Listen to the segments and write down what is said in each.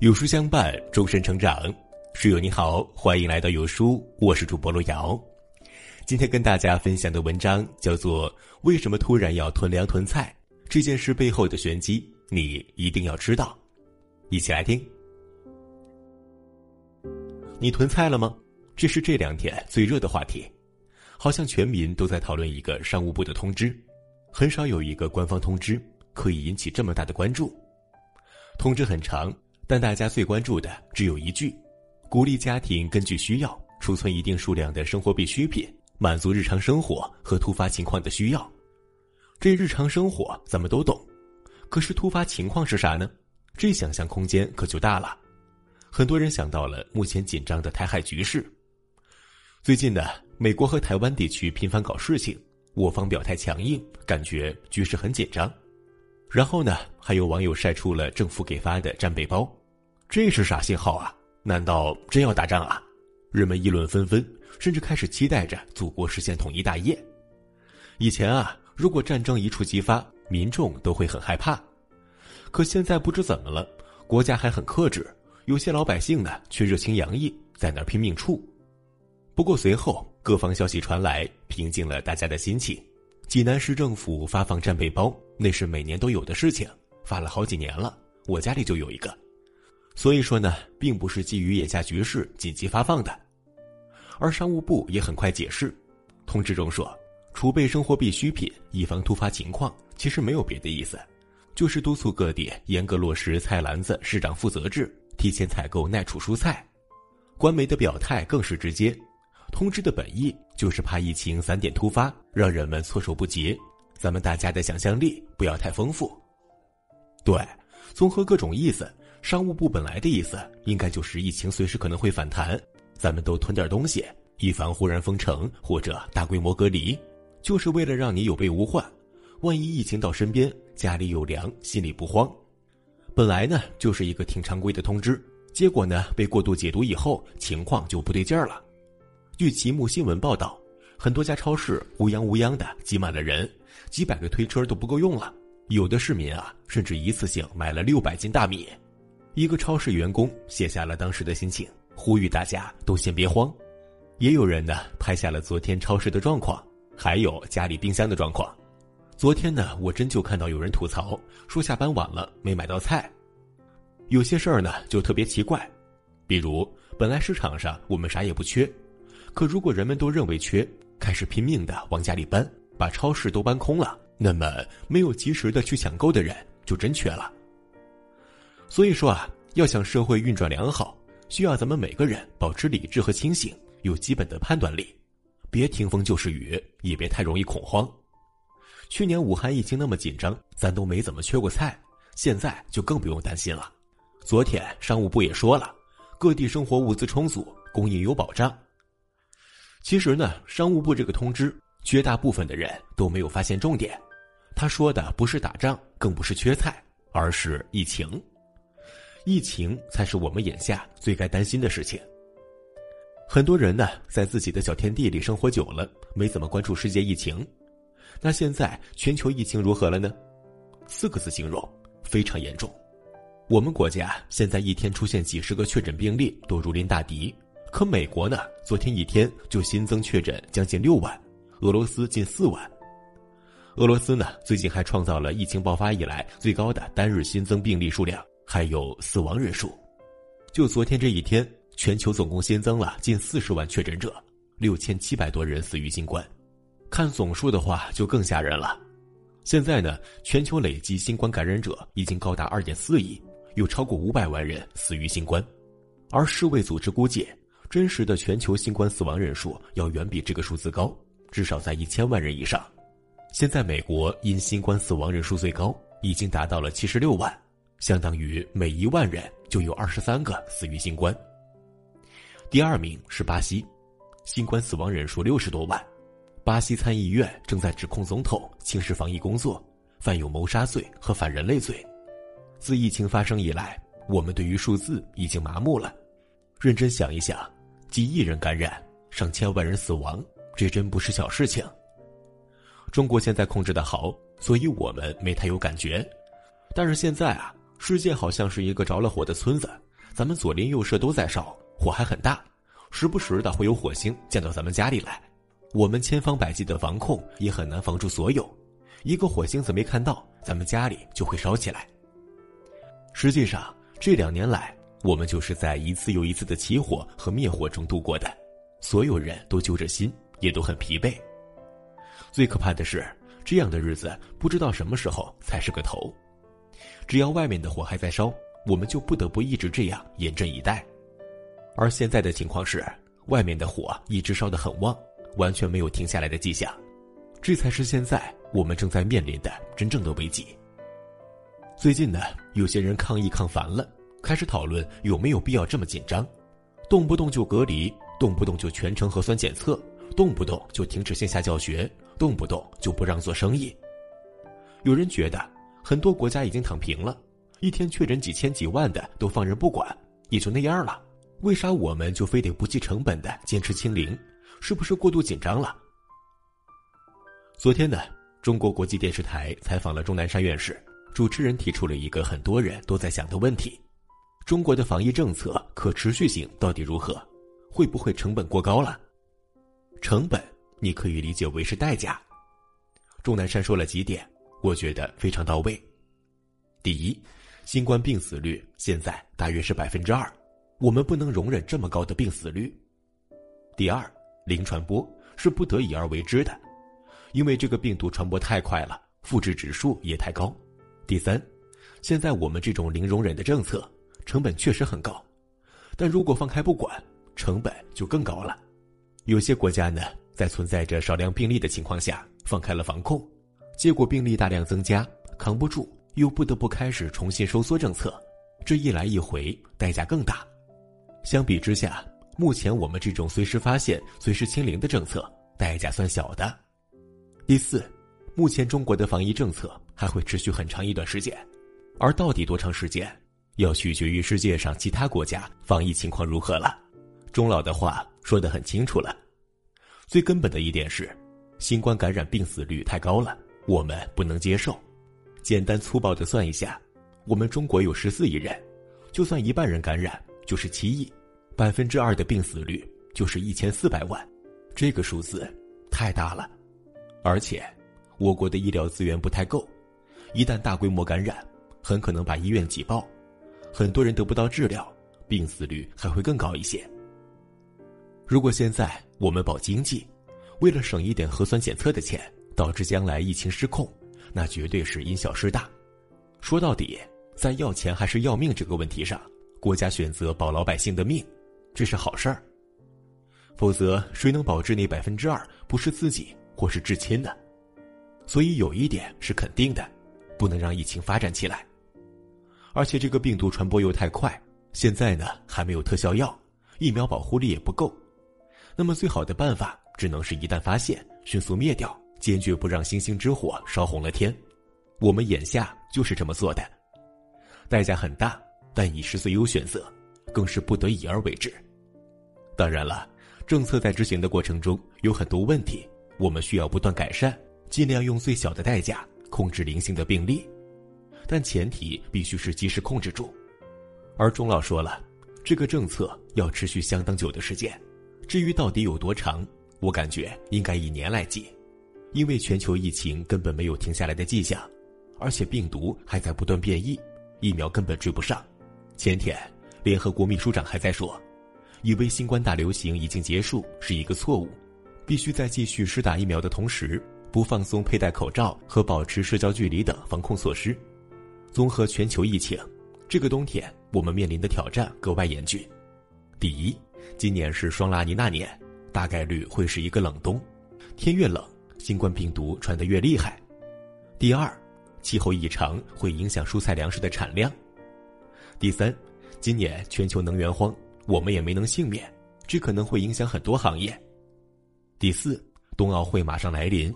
有书相伴，终身成长。室友你好，欢迎来到有书，我是主播路遥。今天跟大家分享的文章叫做《为什么突然要囤粮囤菜？这件事背后的玄机，你一定要知道》。一起来听。你囤菜了吗？这是这两天最热的话题，好像全民都在讨论一个商务部的通知，很少有一个官方通知可以引起这么大的关注。通知很长，但大家最关注的只有一句。鼓励家庭根据需要储存一定数量的生活必需品，满足日常生活和突发情况的需要。这日常生活咱们都懂，可是突发情况是啥呢？这想象空间可就大了。很多人想到了目前紧张的台海局势。最近呢，美国和台湾地区频繁搞事情，我方表态强硬，感觉局势很紧张。然后呢，还有网友晒出了政府给发的战备包，这是啥信号啊？难道真要打仗啊？人们议论纷纷，甚至开始期待着祖国实现统一大业。以前啊，如果战争一触即发，民众都会很害怕。可现在不知怎么了，国家还很克制，有些老百姓呢却热情洋溢，在那拼命处。不过随后各方消息传来，平静了大家的心情。济南市政府发放战备包，那是每年都有的事情，发了好几年了，我家里就有一个。所以说呢，并不是基于眼下局势紧急发放的，而商务部也很快解释，通知中说，储备生活必需品以防突发情况，其实没有别的意思，就是督促各地严格落实菜篮子市长负责制，提前采购耐储蔬菜。官媒的表态更是直接，通知的本意就是怕疫情散点突发，让人们措手不及，咱们大家的想象力不要太丰富。对，综合各种意思。商务部本来的意思应该就是疫情随时可能会反弹，咱们都囤点东西，以防忽然封城或者大规模隔离，就是为了让你有备无患。万一疫情到身边，家里有粮，心里不慌。本来呢就是一个挺常规的通知，结果呢被过度解读以后，情况就不对劲儿了。据齐木新闻报道，很多家超市乌泱乌泱的挤满了人，几百个推车都不够用了。有的市民啊，甚至一次性买了六百斤大米。一个超市员工写下了当时的心情，呼吁大家都先别慌。也有人呢拍下了昨天超市的状况，还有家里冰箱的状况。昨天呢，我真就看到有人吐槽说下班晚了没买到菜。有些事儿呢就特别奇怪，比如本来市场上我们啥也不缺，可如果人们都认为缺，开始拼命的往家里搬，把超市都搬空了，那么没有及时的去抢购的人就真缺了。所以说啊，要想社会运转良好，需要咱们每个人保持理智和清醒，有基本的判断力，别听风就是雨，也别太容易恐慌。去年武汉疫情那么紧张，咱都没怎么缺过菜，现在就更不用担心了。昨天商务部也说了，各地生活物资充足，供应有保障。其实呢，商务部这个通知，绝大部分的人都没有发现重点。他说的不是打仗，更不是缺菜，而是疫情。疫情才是我们眼下最该担心的事情。很多人呢，在自己的小天地里生活久了，没怎么关注世界疫情。那现在全球疫情如何了呢？四个字形容：非常严重。我们国家现在一天出现几十个确诊病例都如临大敌，可美国呢，昨天一天就新增确诊将近六万，俄罗斯近四万。俄罗斯呢，最近还创造了疫情爆发以来最高的单日新增病例数量。还有死亡人数，就昨天这一天，全球总共新增了近四十万确诊者，六千七百多人死于新冠。看总数的话，就更吓人了。现在呢，全球累计新冠感染者已经高达二点四亿，有超过五百万人死于新冠。而世卫组织估计，真实的全球新冠死亡人数要远比这个数字高，至少在一千万人以上。现在美国因新冠死亡人数最高，已经达到了七十六万。相当于每一万人就有二十三个死于新冠。第二名是巴西，新冠死亡人数六十多万。巴西参议院正在指控总统轻视防疫工作，犯有谋杀罪和反人类罪。自疫情发生以来，我们对于数字已经麻木了。认真想一想，几亿人感染，上千万人死亡，这真不是小事情。中国现在控制的好，所以我们没太有感觉。但是现在啊。世界好像是一个着了火的村子，咱们左邻右舍都在烧，火还很大，时不时的会有火星溅到咱们家里来。我们千方百计的防控，也很难防住所有。一个火星子没看到，咱们家里就会烧起来。实际上，这两年来，我们就是在一次又一次的起火和灭火中度过的，所有人都揪着心，也都很疲惫。最可怕的是，这样的日子不知道什么时候才是个头。只要外面的火还在烧，我们就不得不一直这样严阵以待。而现在的情况是，外面的火一直烧得很旺。完全没有停下来的迹象，这才是现在我们正在面临的真正的危机。最近呢，有些人抗议抗烦了，开始讨论有没有必要这么紧张，动不动就隔离，动不动就全程核酸检测，动不动就停止线下教学，动不动就不让做生意。有人觉得很多国家已经躺平了，一天确诊几千几万的都放任不管，也就那样了，为啥我们就非得不计成本的坚持清零？是不是过度紧张了？昨天呢，中国国际电视台采访了钟南山院士，主持人提出了一个很多人都在想的问题：中国的防疫政策可持续性到底如何？会不会成本过高了？成本你可以理解为是代价。钟南山说了几点，我觉得非常到位。第一，新冠病死率现在大约是百分之二，我们不能容忍这么高的病死率。第二。零传播是不得已而为之的，因为这个病毒传播太快了，复制指数也太高。第三，现在我们这种零容忍的政策成本确实很高，但如果放开不管，成本就更高了。有些国家呢，在存在着少量病例的情况下放开了防控，结果病例大量增加，扛不住，又不得不开始重新收缩政策，这一来一回代价更大。相比之下。目前我们这种随时发现、随时清零的政策，代价算小的。第四，目前中国的防疫政策还会持续很长一段时间，而到底多长时间，要取决于世界上其他国家防疫情况如何了。钟老的话说得很清楚了，最根本的一点是，新冠感染病死率太高了，我们不能接受。简单粗暴的算一下，我们中国有十四亿人，就算一半人感染，就是七亿。百分之二的病死率就是一千四百万，这个数字太大了，而且我国的医疗资源不太够，一旦大规模感染，很可能把医院挤爆，很多人得不到治疗，病死率还会更高一些。如果现在我们保经济，为了省一点核酸检测的钱，导致将来疫情失控，那绝对是因小失大。说到底，在要钱还是要命这个问题上，国家选择保老百姓的命。这是好事儿，否则谁能保质那百分之二不是自己或是至亲呢？所以有一点是肯定的，不能让疫情发展起来。而且这个病毒传播又太快，现在呢还没有特效药，疫苗保护力也不够。那么最好的办法只能是一旦发现，迅速灭掉，坚决不让星星之火烧红了天。我们眼下就是这么做的，代价很大，但已是最优选择，更是不得已而为之。当然了，政策在执行的过程中有很多问题，我们需要不断改善，尽量用最小的代价控制零星的病例，但前提必须是及时控制住。而钟老说了，这个政策要持续相当久的时间，至于到底有多长，我感觉应该以年来计，因为全球疫情根本没有停下来的迹象，而且病毒还在不断变异，疫苗根本追不上。前天，联合国秘书长还在说。以为新冠大流行已经结束是一个错误，必须在继续施打疫苗的同时，不放松佩戴口罩和保持社交距离等防控措施。综合全球疫情，这个冬天我们面临的挑战格外严峻。第一，今年是双拉尼娜年，大概率会是一个冷冬，天越冷，新冠病毒传得越厉害。第二，气候异常会影响蔬菜粮食的产量。第三，今年全球能源荒。我们也没能幸免，这可能会影响很多行业。第四，冬奥会马上来临，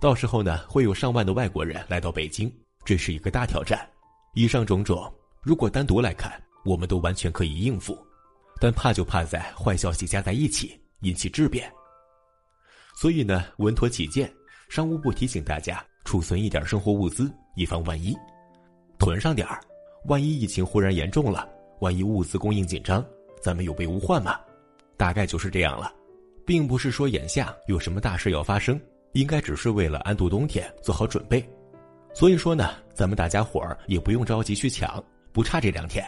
到时候呢，会有上万的外国人来到北京，这是一个大挑战。以上种种，如果单独来看，我们都完全可以应付，但怕就怕在坏消息加在一起，引起质变。所以呢，稳妥起见，商务部提醒大家储存一点生活物资，以防万一，囤上点儿，万一疫情忽然严重了。万一物资供应紧张，咱们有备无患嘛。大概就是这样了，并不是说眼下有什么大事要发生，应该只是为了安度冬天做好准备。所以说呢，咱们大家伙儿也不用着急去抢，不差这两天。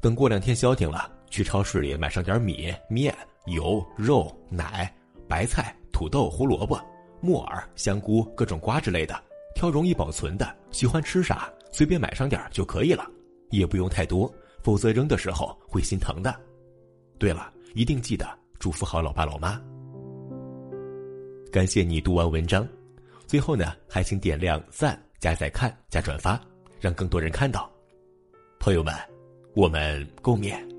等过两天消停了，去超市里买上点米、面、油、肉、奶、白菜、土豆、胡萝卜、木耳、香菇、各种瓜之类的，挑容易保存的，喜欢吃啥随便买上点就可以了，也不用太多，否则扔的时候会心疼的。对了，一定记得祝福好老爸老妈。感谢你读完文章。最后呢，还请点亮赞、加再看、加转发，让更多人看到。朋友们，我们共勉。